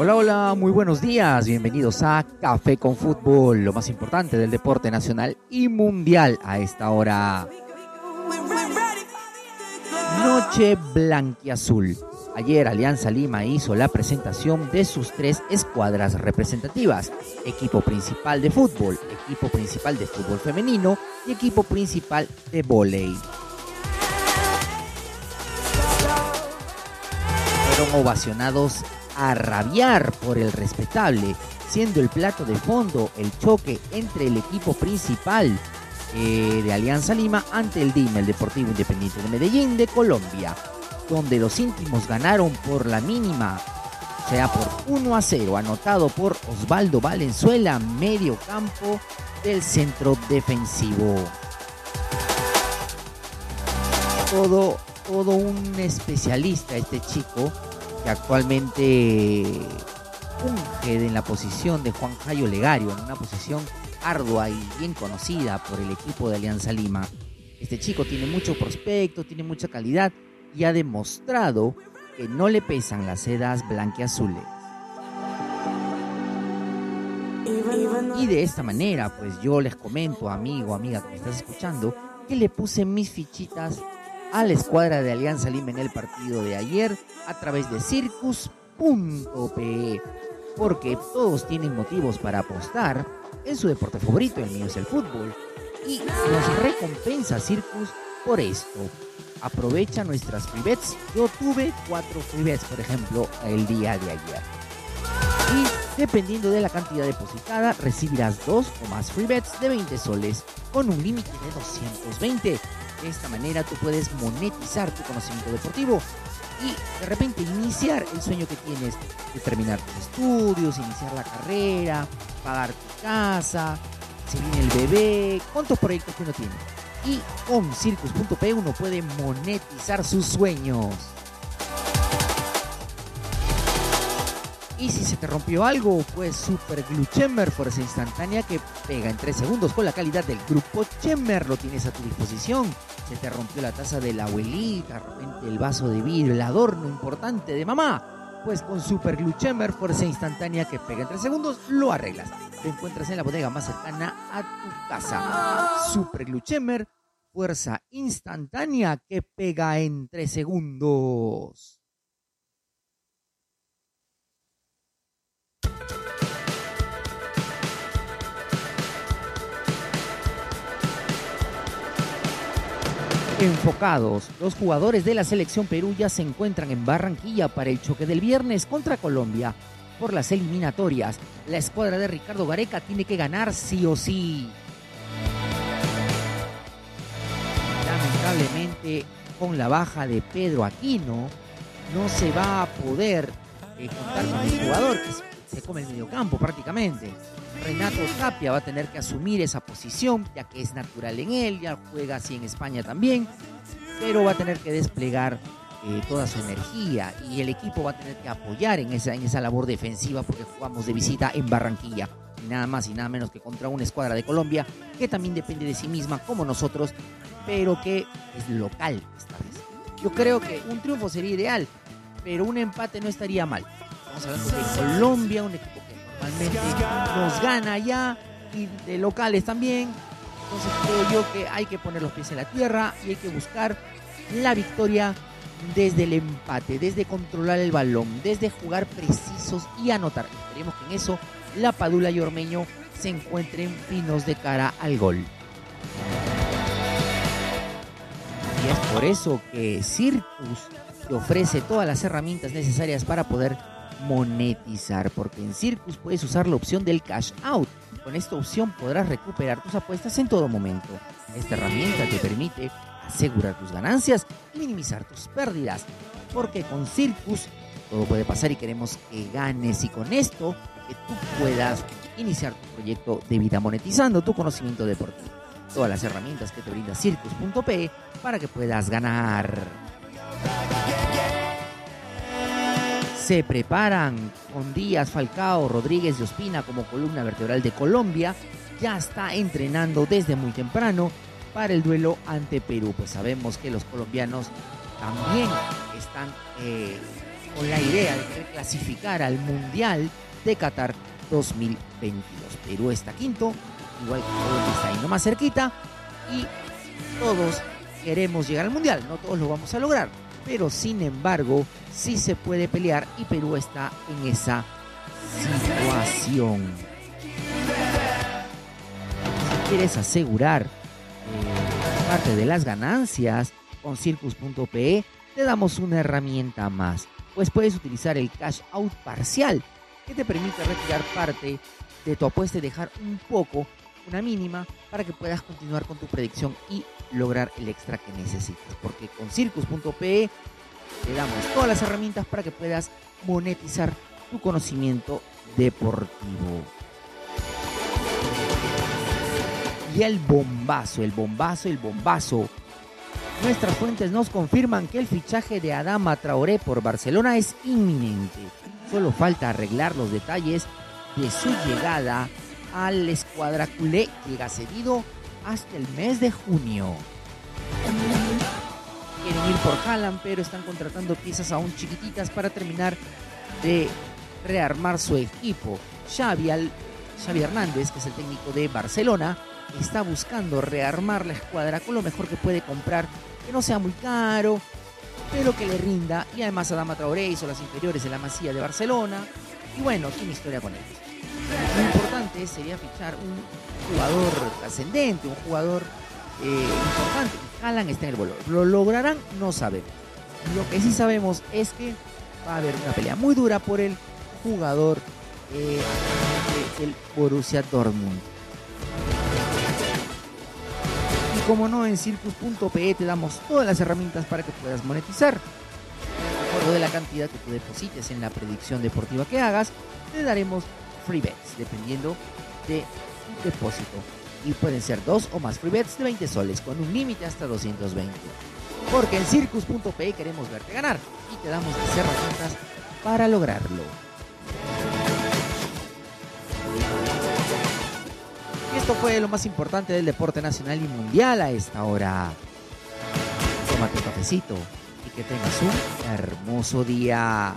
Hola, hola, muy buenos días. Bienvenidos a Café con Fútbol, lo más importante del deporte nacional y mundial a esta hora. Noche blanquiazul. Ayer Alianza Lima hizo la presentación de sus tres escuadras representativas. Equipo principal de fútbol, equipo principal de fútbol femenino y equipo principal de vóley. Fueron ovacionados a rabiar por el respetable, siendo el plato de fondo el choque entre el equipo principal eh, de Alianza Lima ante el DIM, el Deportivo Independiente de Medellín de Colombia, donde los íntimos ganaron por la mínima, o sea, por 1 a 0, anotado por Osvaldo Valenzuela, medio campo del centro defensivo. Todo, todo un especialista este chico que actualmente funge en la posición de Juan Jayo Legario, en una posición ardua y bien conocida por el equipo de Alianza Lima. Este chico tiene mucho prospecto, tiene mucha calidad y ha demostrado que no le pesan las sedas blanqueazules. Y de esta manera, pues yo les comento, amigo, amiga que me estás escuchando, que le puse mis fichitas a la escuadra de Alianza Lima en el partido de ayer a través de circus.pe. Porque todos tienen motivos para apostar en su deporte favorito, el mío es el fútbol. Y nos recompensa Circus por esto. Aprovecha nuestras free bets. Yo tuve cuatro free bets, por ejemplo, el día de ayer. Y dependiendo de la cantidad depositada, recibirás dos o más free bets de 20 soles con un límite de 220 de esta manera tú puedes monetizar tu conocimiento deportivo y de repente iniciar el sueño que tienes de terminar tus estudios, iniciar la carrera, pagar tu casa, se viene el bebé, cuántos proyectos que uno tiene. Y con Circus.p uno puede monetizar sus sueños. Y si se te rompió algo, pues Super Glue fuerza instantánea que pega en 3 segundos con la calidad del grupo Chamber, lo tienes a tu disposición. Se te rompió la taza de la abuelita, repente el vaso de vidrio, el adorno importante de mamá. Pues con Super Glue fuerza instantánea que pega en 3 segundos, lo arreglas. Te encuentras en la bodega más cercana a tu casa. Super Glue fuerza instantánea que pega en 3 segundos. Enfocados, los jugadores de la selección Perú ya se encuentran en Barranquilla para el choque del viernes contra Colombia. Por las eliminatorias, la escuadra de Ricardo Gareca tiene que ganar sí o sí. Lamentablemente, con la baja de Pedro Aquino, no se va a poder eh, contar con el jugador se come el mediocampo prácticamente. Renato Tapia va a tener que asumir esa posición, ya que es natural en él, ya juega así en España también, pero va a tener que desplegar eh, toda su energía y el equipo va a tener que apoyar en esa, en esa labor defensiva porque jugamos de visita en Barranquilla. Y nada más y nada menos que contra una escuadra de Colombia que también depende de sí misma como nosotros, pero que es local esta vez. Yo creo que un triunfo sería ideal, pero un empate no estaría mal. Hablando de Colombia, un equipo que normalmente nos gana ya y de locales también. Entonces creo yo que hay que poner los pies en la tierra y hay que buscar la victoria desde el empate, desde controlar el balón, desde jugar precisos y anotar. Esperemos que en eso la Padula y Ormeño se encuentren finos de cara al gol. Y es por eso que Circus te ofrece todas las herramientas necesarias para poder monetizar, porque en Circus puedes usar la opción del cash out. Con esta opción podrás recuperar tus apuestas en todo momento. Esta herramienta te permite asegurar tus ganancias y minimizar tus pérdidas, porque con Circus todo puede pasar y queremos que ganes y con esto que tú puedas iniciar tu proyecto de vida monetizando tu conocimiento deportivo. Todas las herramientas que te brinda circus.pe para que puedas ganar. Se preparan con Díaz, Falcao, Rodríguez y Ospina como columna vertebral de Colombia. Ya está entrenando desde muy temprano para el duelo ante Perú. Pues sabemos que los colombianos también están eh, con la idea de clasificar al Mundial de Qatar 2022. Perú está quinto, igual que Colombia está ahí nomás cerquita y todos queremos llegar al Mundial. No todos lo vamos a lograr, pero sin embargo sí se puede pelear y Perú está en esa situación. Si quieres asegurar eh, parte de las ganancias con Circus.pe, te damos una herramienta más, pues puedes utilizar el cash out parcial que te permite retirar parte de tu apuesta y dejar un poco, una mínima, para que puedas continuar con tu predicción y lograr el extra que necesitas. Porque con circus.pe te damos todas las herramientas para que puedas monetizar tu conocimiento deportivo. Y el bombazo, el bombazo, el bombazo. Nuestras fuentes nos confirman que el fichaje de Adama Traoré por Barcelona es inminente. Solo falta arreglar los detalles de su llegada al escuadra culé. Llega cedido hasta el mes de junio. Quieren ir por Haaland, pero están contratando piezas aún chiquititas para terminar de rearmar su equipo. Xavi, Xavi Hernández, que es el técnico de Barcelona, está buscando rearmar la escuadra con lo mejor que puede comprar, que no sea muy caro, pero que le rinda. Y además Adama Traoré hizo las inferiores de la Masía de Barcelona. Y bueno, tiene historia con ellos. Sería fichar un jugador trascendente, un jugador eh, importante. Haaland está en el vuelo. ¿Lo lograrán? No sabemos. Lo que sí sabemos es que va a haber una pelea muy dura por el jugador eh, del Borussia Dortmund. Y como no, en circus.pe te damos todas las herramientas para que puedas monetizar. Acuerdo de la cantidad que tú deposites en la predicción deportiva que hagas, te daremos free bets, dependiendo de tu depósito. Y pueden ser dos o más free bets de 20 soles, con un límite hasta 220. Porque en circus.pe queremos verte ganar y te damos las herramientas para lograrlo. Esto fue lo más importante del deporte nacional y mundial a esta hora. Tómate un cafecito y que tengas un hermoso día.